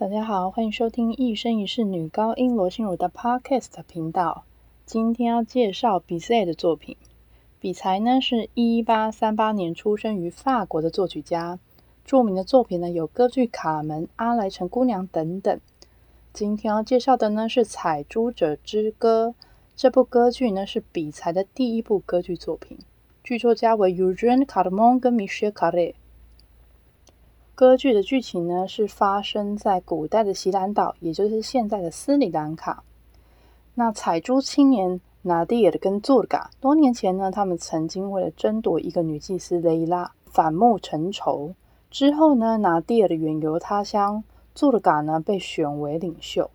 大家好，欢迎收听一生一世女高音罗心如的 Podcast 频道。今天要介绍比赛的作品。比才呢是一八三八年出生于法国的作曲家，著名的作品呢有歌剧《卡门》《阿莱城姑娘》等等。今天要介绍的呢是《采珠者之歌》。这部歌剧呢是比才的第一部歌剧作品，剧作家为 Eugene Cardamon 跟 Michel Carré。歌剧的剧情呢是发生在古代的锡兰岛，也就是现在的斯里兰卡。那采珠青年拿蒂尔跟祖嘎，多年前呢，他们曾经为了争夺一个女祭司雷拉反目成仇。之后呢，拿蒂尔远游他乡，祖嘎呢被选为领袖。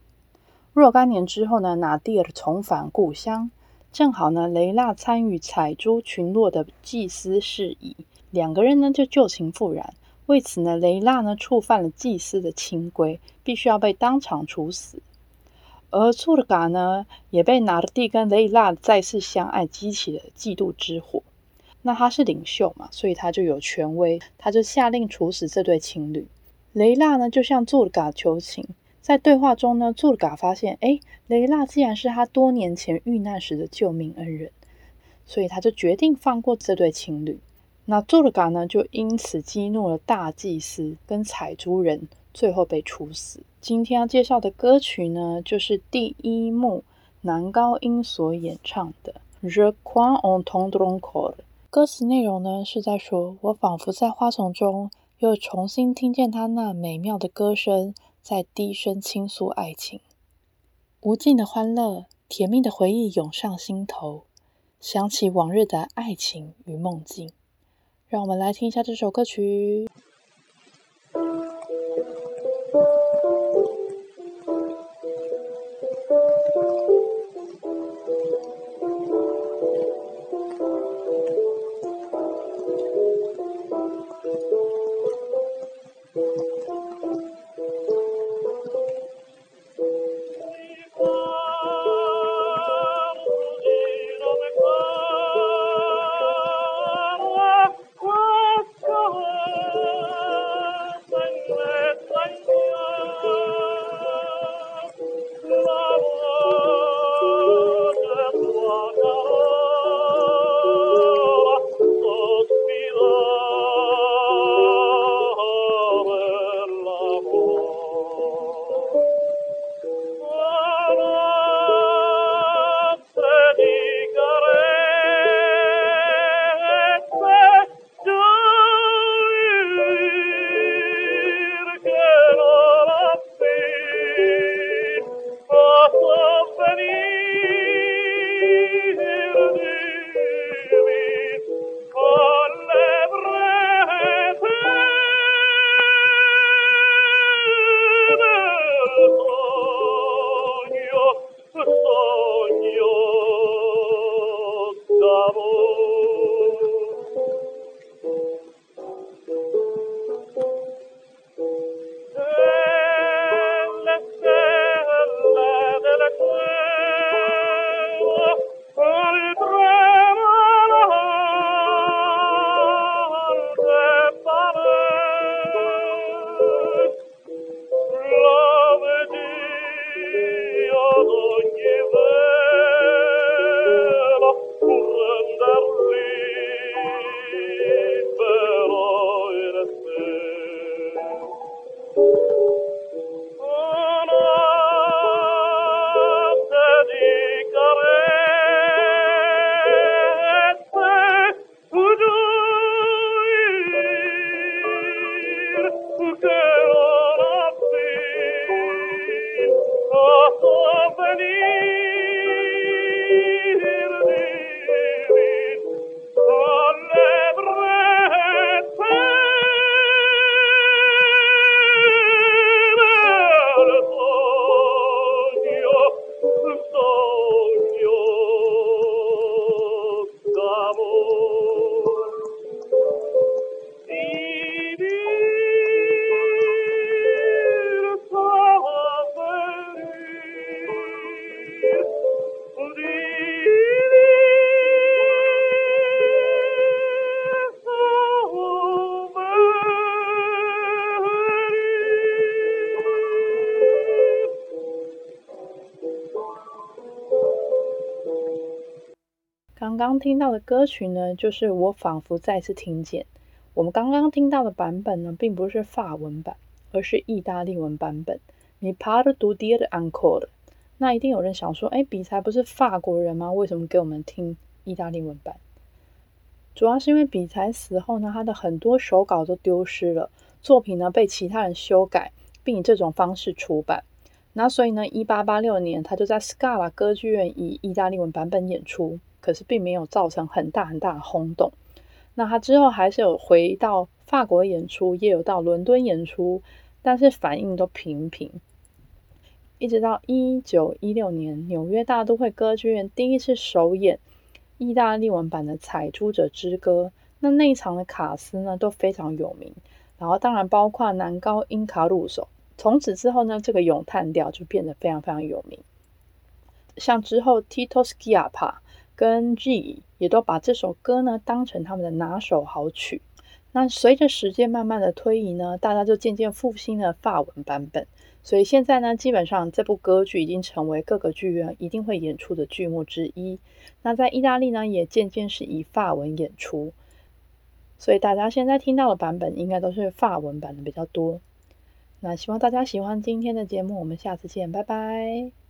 若干年之后呢，拿蒂尔重返故乡，正好呢，雷拉参与采珠群落的祭司事宜，两个人呢就旧情复燃。为此呢，雷拉呢触犯了祭司的清规，必须要被当场处死。而苏尔嘎呢，也被拿蒂跟雷拉再次相爱激起了嫉妒之火。那他是领袖嘛，所以他就有权威，他就下令处死这对情侣。雷拉呢就向祖尔嘎求情，在对话中呢，祖尔嘎发现，哎，雷拉竟然是他多年前遇难时的救命恩人，所以他就决定放过这对情侣。那祖尔嘎呢，就因此激怒了大祭司跟采珠人，最后被处死。今天要介绍的歌曲呢，就是第一幕男高音所演唱的《Je c r o i en ton don cor》。歌词内容呢，是在说：“我仿佛在花丛中又重新听见他那美妙的歌声，在低声倾诉爱情。无尽的欢乐，甜蜜的回忆涌上心头，想起往日的爱情与梦境。”让我们来听一下这首歌曲。刚刚听到的歌曲呢，就是我仿佛再次听见。我们刚刚听到的版本呢，并不是法文版，而是意大利文版本。你 part do d e a n c o r e 那一定有人想说，哎，比才不是法国人吗？为什么给我们听意大利文版？主要是因为比才死后呢，他的很多手稿都丢失了，作品呢被其他人修改，并以这种方式出版。那所以呢，一八八六年他就在 scar 歌剧院以意大利文版本演出，可是并没有造成很大很大的轰动。那他之后还是有回到法国演出，也有到伦敦演出，但是反应都平平。一直到一九一六年，纽约大都会歌剧院第一次首演意大利文版的《采珠者之歌》，那那一场的卡斯呢都非常有名，然后当然包括男高音卡鲁索。从此之后呢，这个咏叹调就变得非常非常有名。像之后 Tito Schiappa 跟 G 也都把这首歌呢当成他们的拿手好曲。那随着时间慢慢的推移呢，大家就渐渐复兴了法文版本。所以现在呢，基本上这部歌剧已经成为各个剧院一定会演出的剧目之一。那在意大利呢，也渐渐是以法文演出。所以大家现在听到的版本应该都是法文版的比较多。那希望大家喜欢今天的节目，我们下次见，拜拜。